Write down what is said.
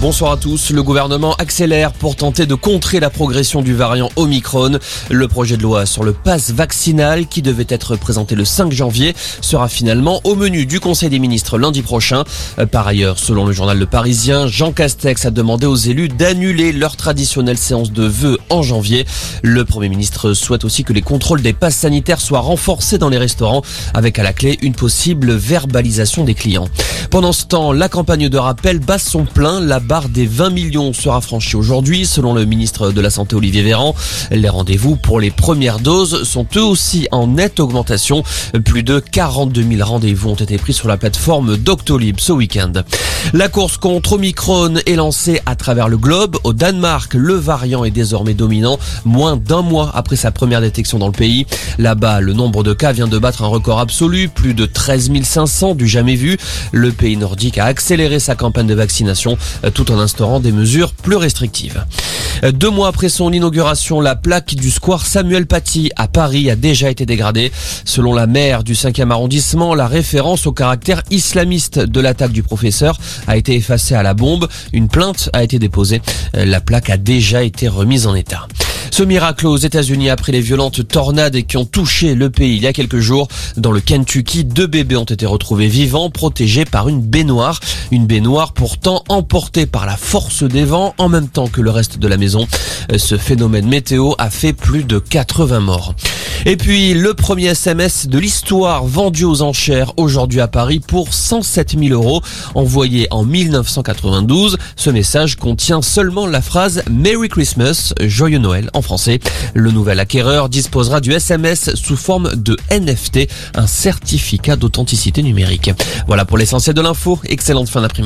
Bonsoir à tous. Le gouvernement accélère pour tenter de contrer la progression du variant Omicron. Le projet de loi sur le pass vaccinal qui devait être présenté le 5 janvier sera finalement au menu du Conseil des ministres lundi prochain. Par ailleurs, selon le journal Le Parisien, Jean Castex a demandé aux élus d'annuler leur traditionnelle séance de vœux en janvier. Le Premier ministre souhaite aussi que les contrôles des passes sanitaires soient renforcés dans les restaurants avec à la clé une possible verbalisation des clients. Pendant ce temps, la campagne de rappel bat son plein. Barre des 20 millions sera franchie aujourd'hui, selon le ministre de la Santé Olivier Véran. Les rendez-vous pour les premières doses sont eux aussi en nette augmentation. Plus de 42 000 rendez-vous ont été pris sur la plateforme Doctolib ce week-end. La course contre Omicron est lancée à travers le globe. Au Danemark, le variant est désormais dominant, moins d'un mois après sa première détection dans le pays. Là-bas, le nombre de cas vient de battre un record absolu, plus de 13 500 du jamais vu. Le pays nordique a accéléré sa campagne de vaccination tout en instaurant des mesures plus restrictives. Deux mois après son inauguration, la plaque du square Samuel Paty à Paris a déjà été dégradée. Selon la maire du 5e arrondissement, la référence au caractère islamiste de l'attaque du professeur a été effacée à la bombe. Une plainte a été déposée. La plaque a déjà été remise en état. Ce miracle aux États-Unis après les violentes tornades qui ont touché le pays il y a quelques jours. Dans le Kentucky, deux bébés ont été retrouvés vivants, protégés par une baignoire. Une baignoire pourtant emportée par la force des vents en même temps que le reste de la maison. Ce phénomène météo a fait plus de 80 morts. Et puis, le premier SMS de l'histoire vendu aux enchères aujourd'hui à Paris pour 107 000 euros, envoyé en 1992. Ce message contient seulement la phrase Merry Christmas, Joyeux Noël en français. Le nouvel acquéreur disposera du SMS sous forme de NFT, un certificat d'authenticité numérique. Voilà pour l'essentiel de l'info. Excellente fin d'après-midi.